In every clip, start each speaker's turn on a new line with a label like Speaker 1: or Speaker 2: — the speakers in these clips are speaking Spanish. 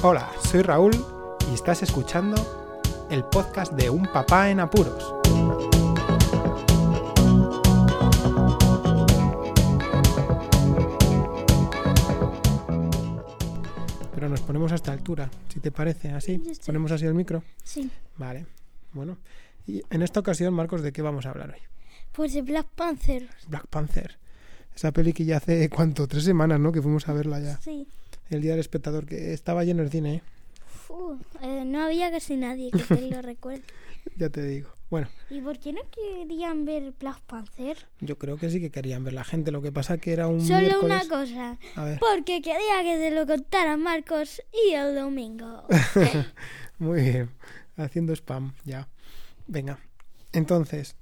Speaker 1: Hola, soy Raúl y estás escuchando el podcast de Un Papá en Apuros. Pero nos ponemos a esta altura, si te parece, así. Ponemos así el micro.
Speaker 2: Sí.
Speaker 1: Vale, bueno. Y en esta ocasión, Marcos, ¿de qué vamos a hablar hoy?
Speaker 2: Pues de Black Panther.
Speaker 1: Black Panther. Esa peli que ya hace, ¿cuánto? Tres semanas, ¿no? Que fuimos a verla ya.
Speaker 2: Sí.
Speaker 1: El Día del Espectador, que estaba lleno el cine, ¿eh?
Speaker 2: Eh, no había casi nadie que te lo recuerde.
Speaker 1: Ya te digo. Bueno,
Speaker 2: ¿Y por qué no querían ver Black Panther?
Speaker 1: yo creo que sí que querían ver la gente. Lo que pasa que era un
Speaker 2: Solo
Speaker 1: miércoles...
Speaker 2: una cosa.
Speaker 1: A ver,
Speaker 2: Porque quería que te lo contara Marcos y el domingo.
Speaker 1: muy bien. Haciendo spam, ya. Venga. Entonces,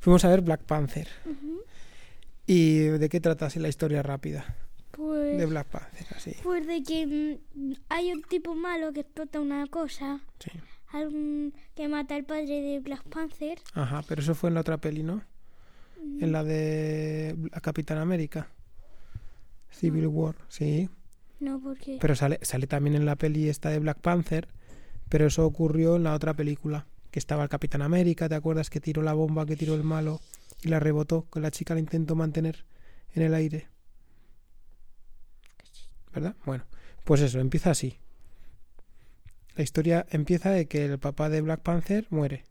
Speaker 1: fuimos a ver Black Panther. ¿Y de qué trata así la historia rápida
Speaker 2: Pues,
Speaker 1: de Black Panther? Así.
Speaker 2: pues de que mm, hay un tipo malo que explota una cosa.
Speaker 1: Sí.
Speaker 2: Algún que mata al padre de Black Panther.
Speaker 1: Ajá, pero eso fue en la otra peli, ¿no? En la de Capitán América. Civil War, sí.
Speaker 2: No, porque...
Speaker 1: Pero sale, sale también en la peli esta de Black Panther, pero eso ocurrió en la otra película, que estaba el Capitán América, ¿te acuerdas? Que tiró la bomba, que tiró el malo y la rebotó, que la chica la intentó mantener en el aire. ¿Verdad? Bueno, pues eso, empieza así. La historia empieza de que el papá de Black Panther muere.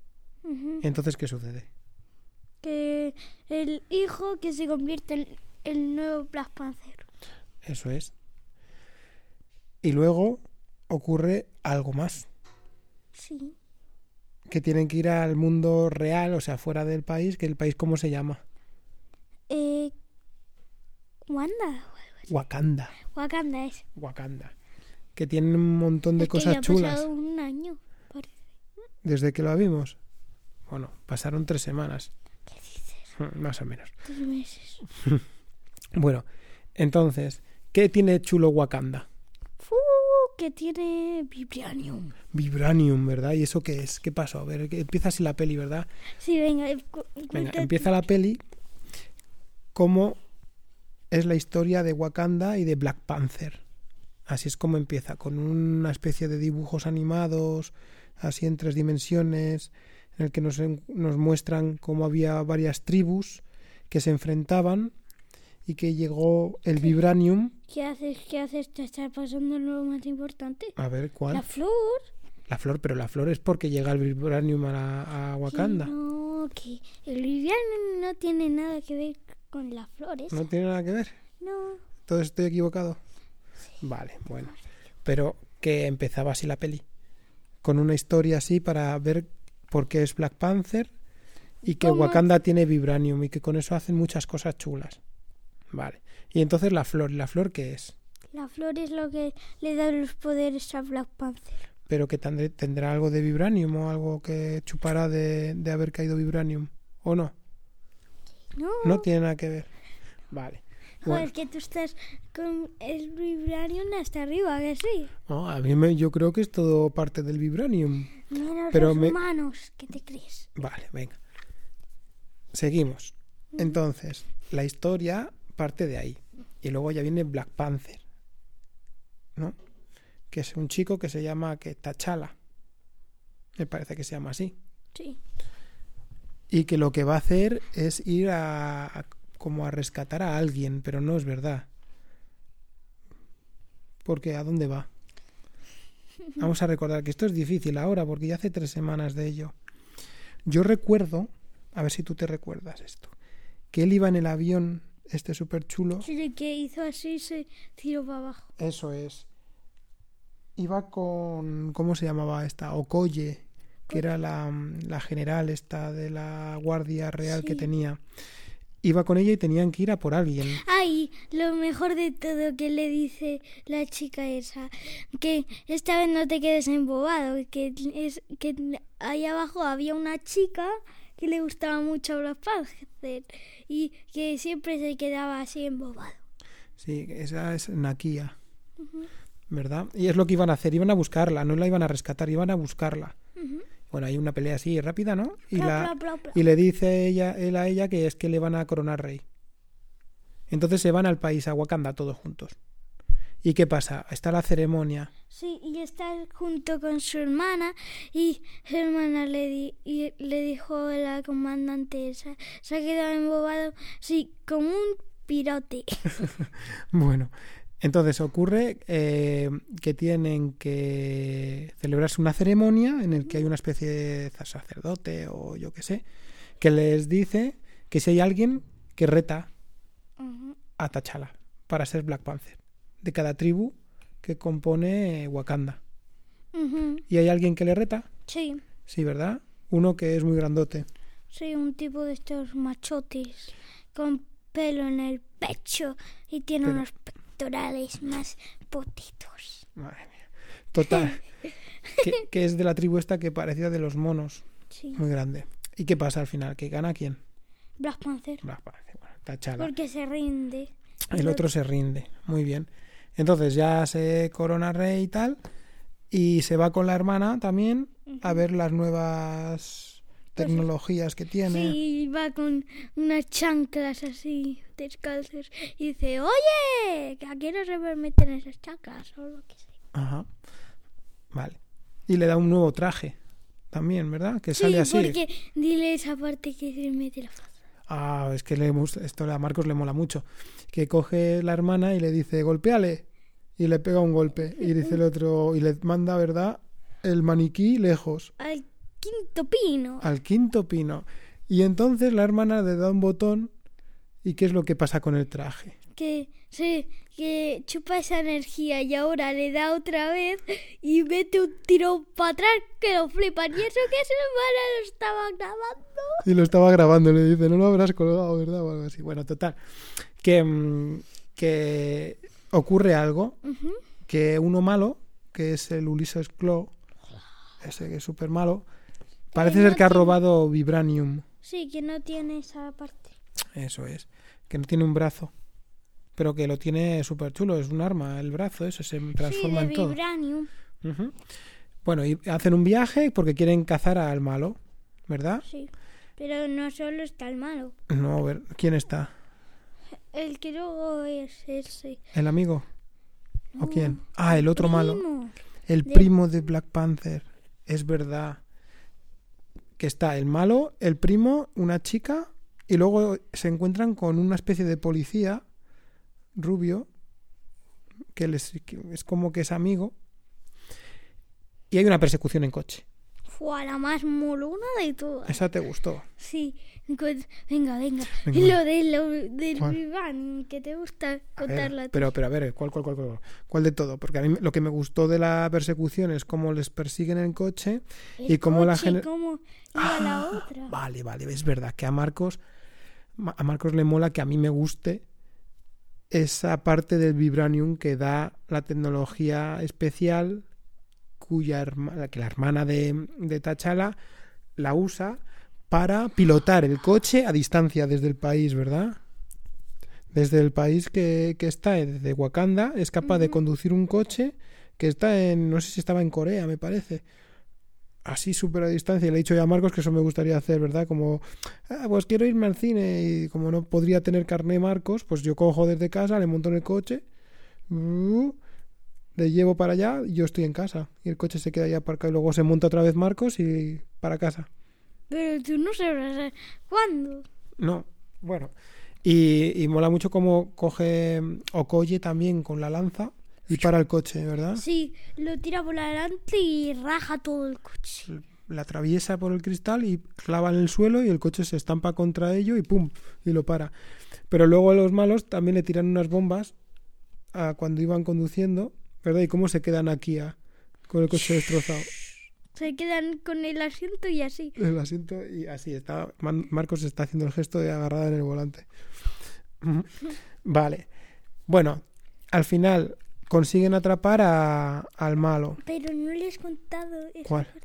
Speaker 1: Entonces, ¿qué sucede?
Speaker 2: que el hijo que se convierte en el nuevo Black Panther.
Speaker 1: Eso es. Y luego ocurre algo más.
Speaker 2: Sí.
Speaker 1: Que tienen que ir al mundo real, o sea, fuera del país, que el país, ¿cómo se llama?
Speaker 2: Eh, Wanda.
Speaker 1: Wakanda.
Speaker 2: Wakanda es.
Speaker 1: Wakanda. Que tienen un montón de
Speaker 2: Es que
Speaker 1: cosas
Speaker 2: ya ha
Speaker 1: chulas.
Speaker 2: pasado un año. parece.
Speaker 1: Desde que lo vimos. Bueno, pasaron tres semanas.
Speaker 2: ¿Qué dices?
Speaker 1: Más o menos.
Speaker 2: Dos meses.
Speaker 1: Bueno, entonces, ¿qué tiene chulo Wakanda?
Speaker 2: Que tiene vibranium.
Speaker 1: Vibranium, ¿verdad? ¿Y eso qué es? ¿Qué pasó? A ver, empieza así la peli, ¿verdad?
Speaker 2: Sí, venga. eh,
Speaker 1: Venga, empieza la peli como es la historia de Wakanda y de Black Panther. Así es como empieza, con una especie de dibujos animados, así en tres dimensiones, en el que nos, nos muestran cómo había varias tribus que se enfrentaban y que llegó el vibranium.
Speaker 2: ¿Qué haces? ¿Qué haces? Te está pasando lo más importante.
Speaker 1: A ver, ¿cuál?
Speaker 2: La flor.
Speaker 1: La flor, pero la flor es porque llega el vibranium a, la- a Wakanda.
Speaker 2: Que no, que el vibranium no tiene nada que ver con las flores.
Speaker 1: No tiene nada que ver.
Speaker 2: no.
Speaker 1: ¿Todo estoy equivocado? Vale, bueno. Pero que empezaba así la peli. Con una historia así para ver por qué es Black Panther y que
Speaker 2: ¿Cómo?
Speaker 1: Wakanda tiene vibranium y que con eso hacen muchas cosas chulas. Vale. Y entonces la flor, ¿la flor qué es?
Speaker 2: La flor es lo que le da los poderes a Black Panther.
Speaker 1: Pero que tendrá algo de vibranium o algo que chupará de, de haber caído vibranium. ¿O no?
Speaker 2: No,
Speaker 1: No tiene nada que ver. Vale.
Speaker 2: joder,
Speaker 1: Bueno,
Speaker 2: que tú estás con el vibranium hasta arriba, que sí.
Speaker 1: no, a mí me- yo creo que es todo parte del vibranium.
Speaker 2: Menos
Speaker 1: Pero
Speaker 2: los
Speaker 1: me-
Speaker 2: humanos, ¿qué te crees?
Speaker 1: Vale, venga. Seguimos. Entonces, la historia parte de ahí. Y luego ya viene Black Panther. ¿No? Que es un chico que se llama que T'Challa. Me parece que se llama así.
Speaker 2: Sí.
Speaker 1: Y que lo que va a hacer es ir a, a- como a rescatar a alguien, pero no es verdad. Porque ¿a dónde va? Vamos a recordar que esto es difícil ahora, porque ya hace tres semanas de ello. Yo recuerdo, a ver si tú te recuerdas esto, que él iba en el avión, este súper chulo.
Speaker 2: Sí, que hizo así se tiró para abajo.
Speaker 1: Eso es. Iba con. ¿Cómo se llamaba esta? Okoye, que era la, la general esta de la Guardia Real que tenía. Iba con ella y tenían que ir a por alguien.
Speaker 2: Ay, lo mejor de todo que le dice la chica esa, que esta vez no te quedes embobado, que es que ahí abajo había una chica que le gustaba mucho Black Panther y que siempre se quedaba así embobado.
Speaker 1: Sí, esa es Nakia. ¿Verdad? Y es lo que iban a hacer. Iban a buscarla, no la iban a rescatar, iban a buscarla. Bueno, hay una pelea así rápida, ¿no? Y, la, y le dice ella, él a ella que es que le van a coronar rey. Entonces se van al país, a Wakanda, todos juntos. ¿Y qué pasa? Está la ceremonia.
Speaker 2: Sí, y está junto con su hermana y su hermana le, di- y le dijo a la comandante esa, se ha quedado embobado, sí, como un pirote.
Speaker 1: Bueno, entonces ocurre eh, que tienen que celebrarse una ceremonia en el que hay una especie de sacerdote o yo qué sé, que les dice que si hay alguien que reta a T'Challa para ser Black Panther de cada tribu que compone Wakanda. ¿Y hay alguien que le reta?
Speaker 2: Sí,
Speaker 1: Sí, ¿verdad? Uno que es muy grandote.
Speaker 2: sí, un tipo de estos machotes con pelo en el pecho y tiene
Speaker 1: Pero-
Speaker 2: unos pectorales más potitos.
Speaker 1: Madre mía. Total. que, que es de la tribu esta que parecía de los monos.
Speaker 2: Sí,
Speaker 1: Muy grande. ¿Y qué pasa al final? ¿Que gana quién?
Speaker 2: Black Panther.
Speaker 1: Black Panther. Bueno, T'Challa.
Speaker 2: Porque se rinde.
Speaker 1: El otro se rinde. Muy bien. Entonces ya se corona rey y tal. Y se va con la hermana también a ver las nuevas tecnologías que tiene.
Speaker 2: Sí, va con unas chanclas así, descalzos, y dice, oye, que aquí no se permiten esas chanclas o lo que sea.
Speaker 1: Ajá. Vale. Y le da un nuevo traje también, ¿verdad? Que
Speaker 2: Sí,
Speaker 1: sale así.
Speaker 2: porque dile esa parte que se mete la foto.
Speaker 1: Ah, es que le, esto a Marcos le mola mucho. Que coge la hermana y le dice, golpéale. Y le pega un golpe. Y dice el otro, y le manda, ¿verdad? El maniquí lejos,
Speaker 2: Al quinto pino.
Speaker 1: al quinto pino. Y entonces la hermana le da un botón. ¿Y qué es lo que pasa con el traje?
Speaker 2: Que se que chupa esa energía y ahora le da otra vez y mete un tiro para atrás que lo flipan. Y eso que su hermana lo estaba grabando.
Speaker 1: Y lo estaba grabando, le dice, no lo habrás colgado, ¿verdad? O algo así. Bueno, total. Que, mm, que ocurre algo que uno malo, que es el Ulises Claw, ese que es súper malo, parece
Speaker 2: no
Speaker 1: ser que ha robado Vibranium.
Speaker 2: Sí, que no tiene esa parte.
Speaker 1: Eso es. Que no tiene un brazo. Pero que lo tiene súper chulo. Es un arma, el brazo, eso se transforma
Speaker 2: sí,
Speaker 1: en
Speaker 2: de
Speaker 1: todo.
Speaker 2: vibranium.
Speaker 1: Ujú. Bueno, y hacen un viaje porque quieren cazar al malo, ¿verdad?
Speaker 2: Sí. Pero no solo está el malo.
Speaker 1: No, a ver, ¿quién está?
Speaker 2: El que luego es ese.
Speaker 1: ¿El amigo? ¿O
Speaker 2: No,
Speaker 1: quién? Ah, el otro malo. El
Speaker 2: de-
Speaker 1: primo de Black Panther. Es verdad. Que está el malo, el primo, una chica, y luego se encuentran con una especie de policía rubio, que, les, es como que es amigo, y hay una persecución en coche.
Speaker 2: Fue la más molona de todas.
Speaker 1: Esa te gustó.
Speaker 2: Sí. Venga, venga.
Speaker 1: Venga,
Speaker 2: Lo de lo del vibranium, que te gusta
Speaker 1: ver,
Speaker 2: contarla. tú.
Speaker 1: pero, pero a ver, ¿cuál, cuál, cuál, cuál? ¿Cuál de todo? Porque a mí lo que me gustó de la persecución es cómo les persiguen en coche
Speaker 2: El
Speaker 1: y cómo la gener-
Speaker 2: cómo la
Speaker 1: Ah,
Speaker 2: otra.
Speaker 1: Vale, vale, es verdad que a Marcos a Marcos le mola que a mí me guste esa parte del vibranium que da la tecnología especial cuya que la hermana de, de T'Challa la usa para pilotar el coche a distancia desde el país, ¿verdad? Desde el país que, que está, desde Wakanda, es capaz de conducir un coche que está en, no sé si estaba en Corea, me parece. Así súper a distancia. Y le he dicho ya a Marcos que eso me gustaría hacer, ¿verdad? Como, "Ah, pues quiero irme al cine y como no podría tener carné Marcos, pues yo cojo desde casa, le monto en el coche, uh, le llevo para allá y yo estoy en casa. Y el coche se queda ya aparcado y luego se monta otra vez Marcos y para casa.
Speaker 2: Pero tú no sabrás cuándo.
Speaker 1: No, bueno. Y, y mola mucho como coge mm, Okoye también con la lanza y para el coche, ¿verdad?
Speaker 2: Sí, lo tira por adelante y raja todo el coche.
Speaker 1: La atraviesa por el cristal y clava en el suelo y el coche se estampa contra ello y ¡pum! y lo para. Pero luego los malos también le tiran unas bombas a cuando iban conduciendo, ¿verdad? Y cómo se quedan aquí a- con el coche destrozado.
Speaker 2: Se quedan con el asiento y así.
Speaker 1: El asiento y así está. Marcos está haciendo el gesto de agarrada en el volante. Vale. Bueno, al final consiguen atrapar a- al malo.
Speaker 2: Pero no les he contado esa
Speaker 1: ¿Cuál?
Speaker 2: parte.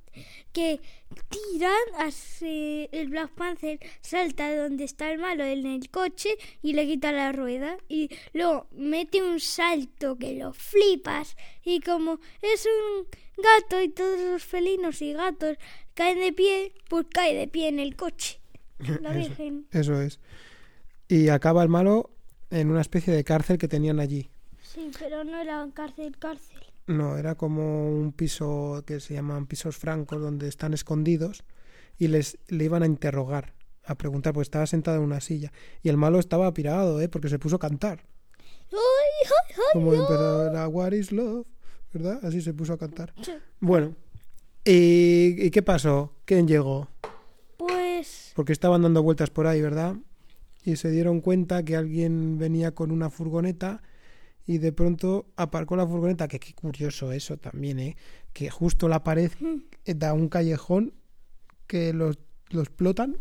Speaker 2: Que tiran hacia el Black Panther, salta de donde está el malo en el coche y le quita la rueda. Y luego mete un salto que lo flipas. Y como es un gato y todos los felinos y gatos caen de pie, pues cae de pie en el coche. La
Speaker 1: Eso.
Speaker 2: Virgen.
Speaker 1: Eso es. Y acaba el malo en una especie de cárcel que tenían allí.
Speaker 2: Sí, pero no era cárcel, cárcel.
Speaker 1: No, era como un piso que se llaman pisos francos donde están escondidos y les le iban a interrogar, a preguntar, porque estaba sentado en una silla. Y el malo estaba pirado, ¿eh? Porque se puso a cantar. Como empezó la What is Love, ¿verdad? Así se puso a cantar. Bueno, ¿y, y qué pasó? ¿Quién llegó?
Speaker 2: Pues
Speaker 1: Porque estaban dando vueltas por ahí, ¿verdad? Y se dieron cuenta que alguien venía con una furgoneta y de pronto aparcó la furgoneta, que qué curioso eso también, ¿eh? Que justo la pared eh, da un callejón que los, los explotan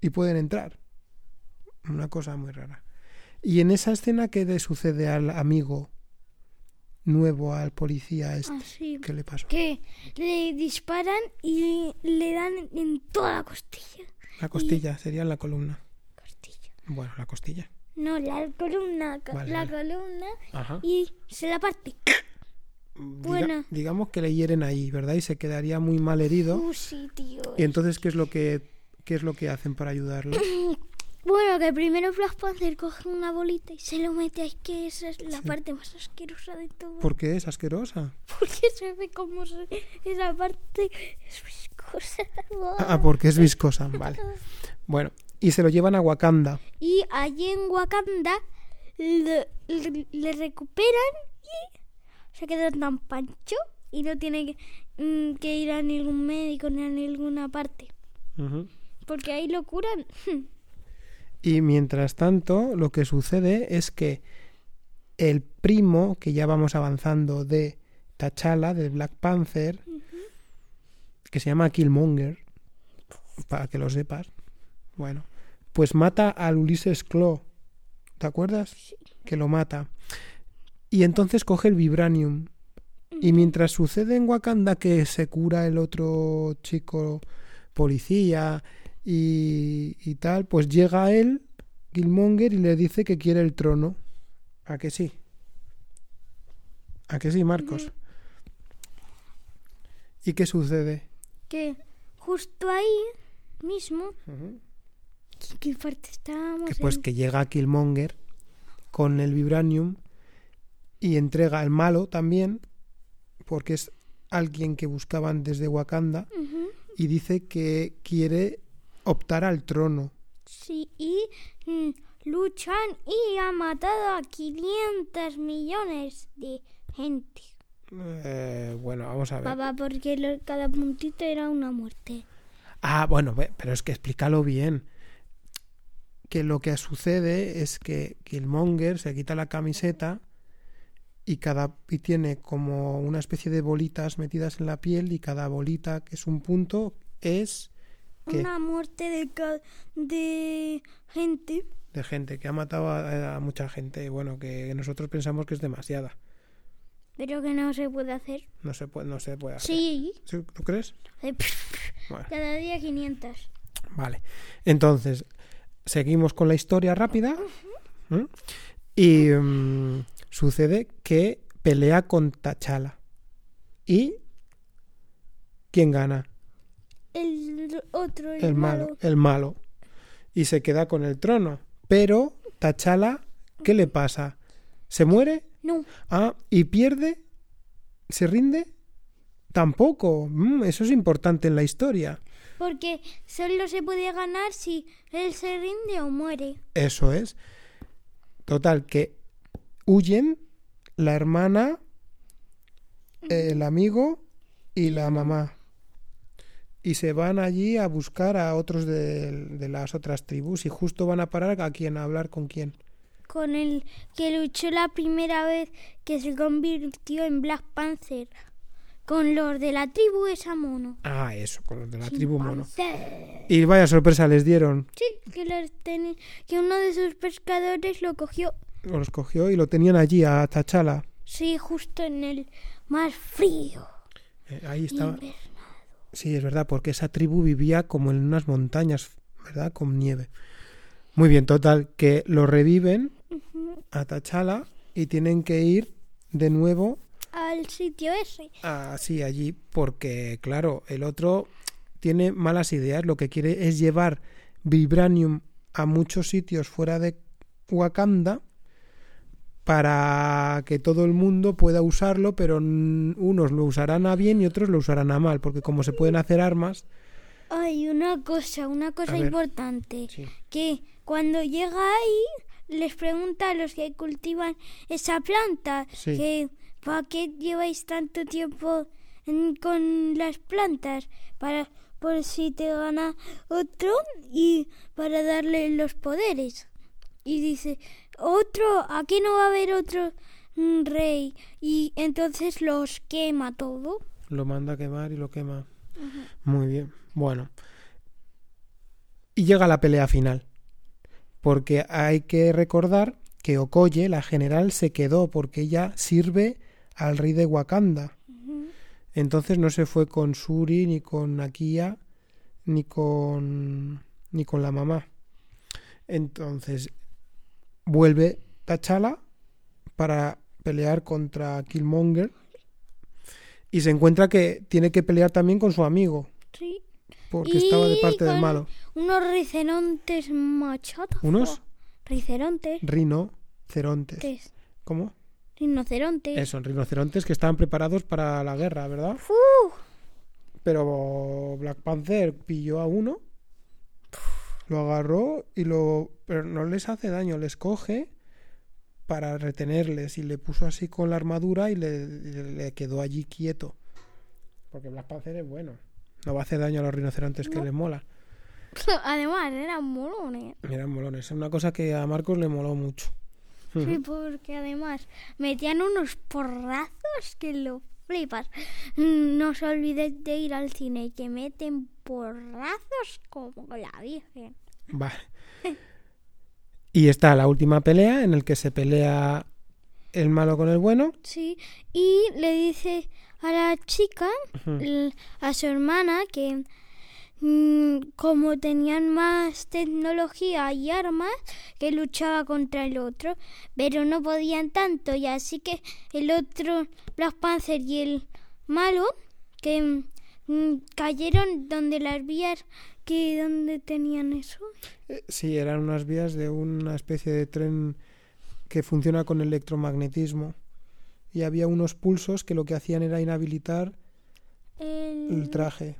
Speaker 1: y pueden entrar. Una cosa muy rara. Y en esa escena, ¿qué le sucede al amigo nuevo, al policía este?
Speaker 2: así.
Speaker 1: ¿Qué le pasó?
Speaker 2: Que le disparan y le dan en toda la costilla.
Speaker 1: La costilla, sería la columna.
Speaker 2: Costilla.
Speaker 1: Bueno, la costilla.
Speaker 2: No, la columna.
Speaker 1: Vale,
Speaker 2: la
Speaker 1: vale.
Speaker 2: columna.
Speaker 1: Ajá.
Speaker 2: Y se la parte.
Speaker 1: Diga-
Speaker 2: Bueno.
Speaker 1: digamos que le hieren ahí, ¿verdad? Y se quedaría muy mal herido.
Speaker 2: Uh, sí, tío.
Speaker 1: Y entonces, ¿qué es lo que, qué es lo que hacen para ayudarlo?
Speaker 2: Bueno, que primero Black Panther coge una bolita y se lo mete ahí, que esa es la parte más asquerosa de todo.
Speaker 1: ¿Por qué es asquerosa?
Speaker 2: Porque se ve como se- esa parte es viscosa.
Speaker 1: Ah, porque es viscosa, vale. Bueno, y se lo llevan a Wakanda.
Speaker 2: Y allí en Wakanda le, le- le recuperan y se queda tan pancho y no tiene que, mm, que ir a ningún médico ni a ninguna parte. Porque ahí lo curan.
Speaker 1: Y mientras tanto, lo que sucede es que el primo, que ya vamos avanzando de T'Challa, de Black Panther, que se llama Killmonger, para que lo sepas, bueno, pues mata al Ulises Claw, ¿te acuerdas? Que lo mata. Y entonces coge el Vibranium. Y mientras sucede en Wakanda que se cura el otro chico policía y, y tal, pues llega él, Killmonger, y le dice que quiere el trono. ¿A que sí? ¿A que sí, Marcos? ¿Y qué sucede?
Speaker 2: Que justo ahí mismo, ¿en qué parte estábamos?
Speaker 1: Que pues
Speaker 2: En-
Speaker 1: que llega Killmonger con el Vibranium y entrega al malo también, porque es alguien que buscaban desde Wakanda, y dice que quiere optar al trono.
Speaker 2: Sí, y mm, luchan y ha matado a 500 millones de gente.
Speaker 1: Eh, bueno, vamos a ver.
Speaker 2: Papá, porque lo- cada puntito era una muerte.
Speaker 1: Ah, bueno, pero es que explícalo bien. Que lo que sucede es que Killmonger se quita la camiseta y cada y tiene como una especie de bolitas metidas en la piel y cada bolita que es un punto es.
Speaker 2: Una muerte de, de gente.
Speaker 1: de gente que ha matado a, a mucha gente. Bueno, que nosotros pensamos que es demasiada.
Speaker 2: Pero que no se puede hacer.
Speaker 1: No se puede, no se puede hacer.
Speaker 2: Sí.
Speaker 1: ¿Sí? ¿Tú crees? Bueno.
Speaker 2: Cada día 500.
Speaker 1: Vale. Entonces, seguimos con la historia rápida. Y mm, sucede que pelea con T'Challa. ¿Y quién gana?
Speaker 2: El otro, el,
Speaker 1: El malo.
Speaker 2: malo.
Speaker 1: El malo. Y se queda con el trono. Pero T'Challa, ¿qué le pasa? ¿Se muere?
Speaker 2: No.
Speaker 1: Ah, ¿y pierde? ¿Se rinde? Tampoco. Mm, eso es importante en la historia.
Speaker 2: Porque solo se puede ganar si él se rinde o muere.
Speaker 1: Eso es. Total, que huyen la hermana, el amigo y la mamá. Y se van allí a buscar a otros de, de las otras tribus y justo van a parar a quién, a hablar con quién.
Speaker 2: Con el que luchó la primera vez que se convirtió en Black Panther. Con los de la tribu esa mono.
Speaker 1: Ah, eso, con los de la tribu mono. Y vaya sorpresa les dieron.
Speaker 2: Sí, que, los teni- que uno de sus pescadores lo cogió.
Speaker 1: Los cogió y lo tenían allí a Tachala.
Speaker 2: Sí, justo en el más frío.
Speaker 1: Eh, ahí estaba. Sí, es verdad, porque esa tribu vivía como en unas montañas, ¿verdad? Con nieve. Muy bien, total, que lo reviven a Tachala y tienen que ir de nuevo
Speaker 2: Al sitio ese.
Speaker 1: así allí, porque, claro, el otro tiene malas ideas. Lo que quiere es llevar Vibranium a muchos sitios fuera de Wakanda para que todo el mundo pueda usarlo, pero unos lo usarán a bien y otros lo usarán a mal, porque como se pueden hacer armas,
Speaker 2: Hay una cosa, una cosa importante.
Speaker 1: sí.
Speaker 2: Que cuando llega ahí, les pregunta a los que cultivan esa planta
Speaker 1: Sí.
Speaker 2: que ¿para qué lleváis tanto tiempo en- con las plantas? Para por si te gana otro y para darle los poderes. Y dice, otro, aquí no va a haber otro rey. Y entonces los quema todo.
Speaker 1: lo manda a quemar y lo quema. Muy bien. Bueno. Y llega la pelea final. Porque hay que recordar que Okoye, la general, se quedó porque ella sirve al rey de Wakanda. Entonces no se fue con Suri, ni con Nakia, ni con ni con la mamá. Entonces vuelve T'Challa para pelear contra Killmonger y se encuentra que tiene que pelear también con su amigo
Speaker 2: Sí.
Speaker 1: porque estaba de parte del malo.
Speaker 2: Unos rinocerontes machados.
Speaker 1: ¿Unos?
Speaker 2: Rinocerontes.
Speaker 1: Rinocerontes.
Speaker 2: Tes.
Speaker 1: ¿Cómo?
Speaker 2: Rinocerontes.
Speaker 1: Eso, rinocerontes que estaban preparados para la guerra, ¿verdad?
Speaker 2: ¡Fu!
Speaker 1: Pero Black Panther pilló a uno, lo agarró y lo. Pero no les hace daño, les coge para retenerles y le puso así con la armadura y le, quedó allí quieto. Porque Black Panther es bueno. No va a hacer daño a los rinocerontes que les mola.
Speaker 2: Además, eran molones.
Speaker 1: Eran molones. Es una cosa que a Marcos le moló mucho.
Speaker 2: Sí, porque además metían unos porrazos que lo flipas. No se olviden de ir al cine, que meten porrazos como la Virgen.
Speaker 1: Vale. Y está la última pelea en el que se pelea el malo con el bueno.
Speaker 2: Sí, y le dice a la chica, a su hermana, que mm, como tenían más tecnología y armas, que luchaba contra el otro, pero no podían tanto, y así que el otro, Black Panther y el malo, que mm, cayeron donde las vías, que donde tenían eso.
Speaker 1: Eh, Sí, eran unas vías de una especie de tren que funciona con electromagnetismo. Y había unos pulsos que lo que hacían era inhabilitar
Speaker 2: El,
Speaker 1: el traje.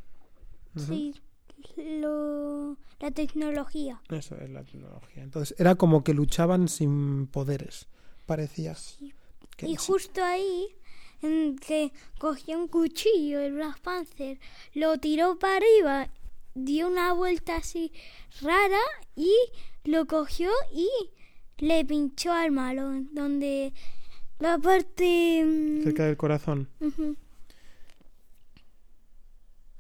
Speaker 2: Lo, la tecnología.
Speaker 1: Eso es la tecnología. Entonces era como que luchaban sin poderes, parecía. Que
Speaker 2: Y
Speaker 1: sí.
Speaker 2: justo ahí, en que cogió un cuchillo el Black Panther, lo tiró para arriba, dio una vuelta así rara y lo cogió y le pinchó al malo, donde la parte... mm,
Speaker 1: cerca del corazón.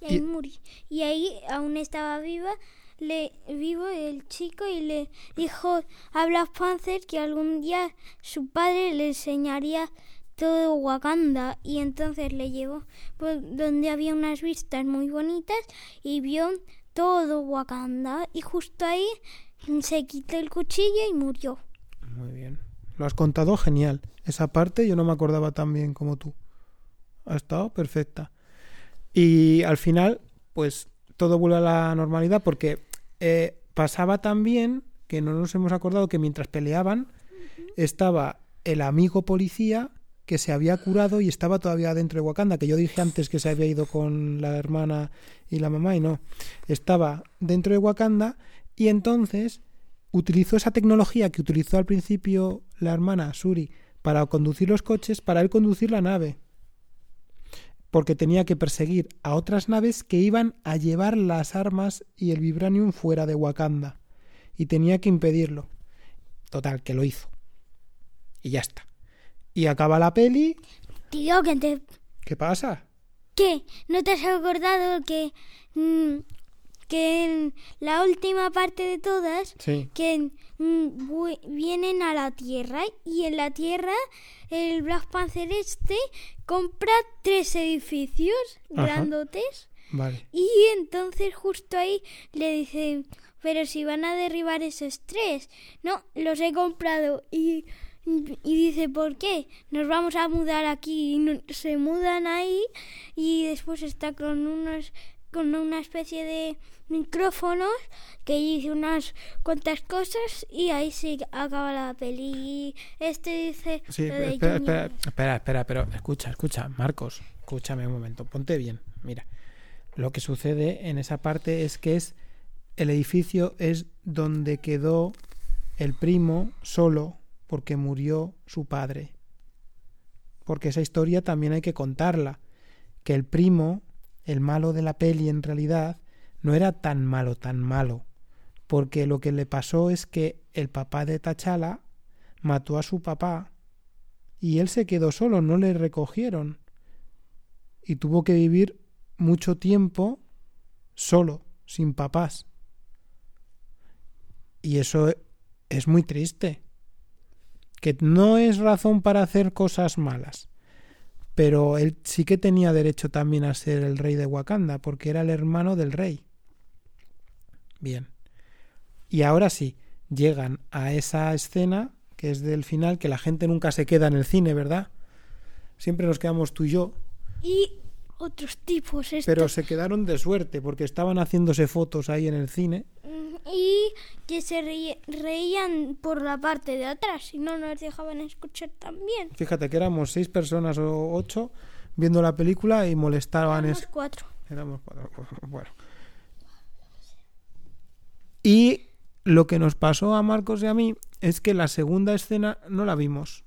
Speaker 2: Y ahí
Speaker 1: Y-
Speaker 2: murió. Y ahí aún estaba viva, le, vivo el chico y le dijo a Black Panther que algún día su padre le enseñaría todo Wakanda y entonces le llevó por donde había unas vistas muy bonitas y vio todo Wakanda y justo ahí se quitó el cuchillo y murió.
Speaker 1: Muy bien. Lo has contado genial. Esa parte yo no me acordaba tan bien como tú. Ha estado perfecta. Y al final, pues todo vuelve a la normalidad porque eh, pasaba también que no nos hemos acordado que mientras peleaban estaba el amigo policía que se había curado y estaba todavía dentro de Wakanda, que yo dije antes que se había ido con la hermana y la mamá y no, estaba dentro de Wakanda y entonces utilizó esa tecnología que utilizó al principio la hermana Suri para conducir los coches, para él conducir la nave. Porque tenía que perseguir a otras naves que iban a llevar las armas y el vibranium fuera de Wakanda. Y tenía que impedirlo. Total, que lo hizo. Y ya está. Y acaba la peli.
Speaker 2: Tío, que te
Speaker 1: ¿Qué pasa?
Speaker 2: ¿Qué? ¿No te has acordado que, mm, que en la última parte de todas,
Speaker 1: Sí.
Speaker 2: que mm, vienen a la Tierra y en la Tierra el Black Panther este compra tres edificios
Speaker 1: Ajá.
Speaker 2: grandotes
Speaker 1: Vale.
Speaker 2: y entonces justo ahí le dicen, pero si van a derribar esos tres, no, los he comprado y, y dice, ¿por qué? Nos vamos a mudar aquí y no- se mudan ahí y después está con unos con una especie de micrófonos que dice unas cuantas cosas y ahí sí acaba la peli. Este dice...
Speaker 1: Sí,
Speaker 2: lo de
Speaker 1: espera, espera, espera, espera, pero escucha, escucha, Marcos, escúchame un momento, ponte bien. Mira, lo que sucede en esa parte es que es el edificio es donde quedó el primo solo porque murió su padre. Porque esa historia también hay que contarla, que el primo, el malo de la peli en realidad, no era tan malo, tan malo, porque lo que le pasó es que el papá de Tachala mató a su papá y él se quedó solo, no le recogieron. Y tuvo que vivir mucho tiempo solo, sin papás. Y eso es muy triste. Que no es razón para hacer cosas malas. Pero él sí que tenía derecho también a ser el rey de Wakanda, porque era el hermano del rey. Bien. Y ahora sí, llegan a esa escena que es del final, que la gente nunca se queda en el cine, ¿verdad? Siempre nos quedamos tú y yo,
Speaker 2: Y otros tipos. estos-
Speaker 1: pero se quedaron de suerte porque estaban haciéndose fotos ahí en el cine.
Speaker 2: Mm, Y que se reí- reían por la parte de atrás y no nos dejaban escuchar también.
Speaker 1: Fíjate que éramos seis personas o ocho viendo la película y molestaban.
Speaker 2: Éramos
Speaker 1: es-
Speaker 2: cuatro.
Speaker 1: Éramos cuatro. Bueno. Y lo que nos pasó a Marcos y a mí es que la segunda escena no la vimos.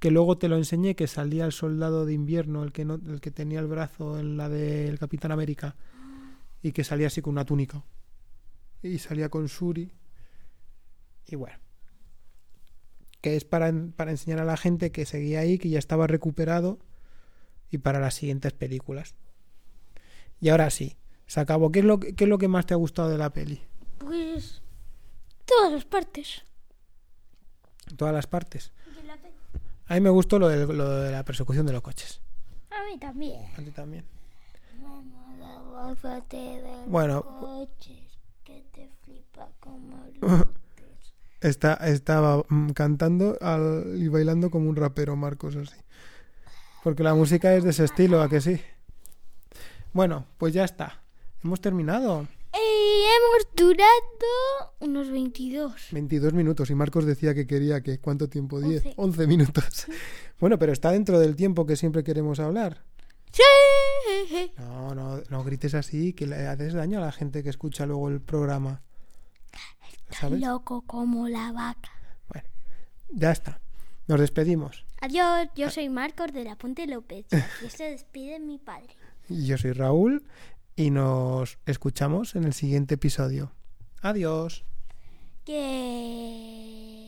Speaker 1: Que luego te lo enseñé, que salía el soldado de invierno, el que, no, el que tenía el brazo en la del Capitán América, y que salía así con una túnica. Y salía con Suri. Y bueno. Que es para, para enseñar a la gente que seguía ahí, que ya estaba recuperado, y para las siguientes películas. Y ahora sí, se acabó. ¿Qué es lo que, qué es lo que más te ha gustado de la peli?
Speaker 2: Pues todas las partes.
Speaker 1: Todas las partes. A mí me gustó lo de, lo de la persecución de los coches.
Speaker 2: A mí también.
Speaker 1: A ti también.
Speaker 2: Bueno. Te flipa como
Speaker 1: Está, estaba mm, cantando al- y bailando como un rapero, Marcos, así. Porque la música es de ese estilo, ¿a que sí? Bueno, pues ya está. Hemos terminado.
Speaker 2: Y hemos durado unos 22.
Speaker 1: 22 minutos y Marcos decía que quería que ¿cuánto tiempo? 10,
Speaker 2: Once.
Speaker 1: 11 minutos. Bueno, pero está dentro del tiempo que siempre queremos hablar.
Speaker 2: ¡Sí!
Speaker 1: No, no, no grites así, que le haces daño a la gente que escucha luego el programa. ¿Sabes?
Speaker 2: Loco como la vaca.
Speaker 1: Bueno, ya está. Nos despedimos.
Speaker 2: Adiós, yo soy Marcos de la Puente López. Y se despide mi padre.
Speaker 1: Yo soy Raúl y nos escuchamos en el siguiente episodio. Adiós.
Speaker 2: Que...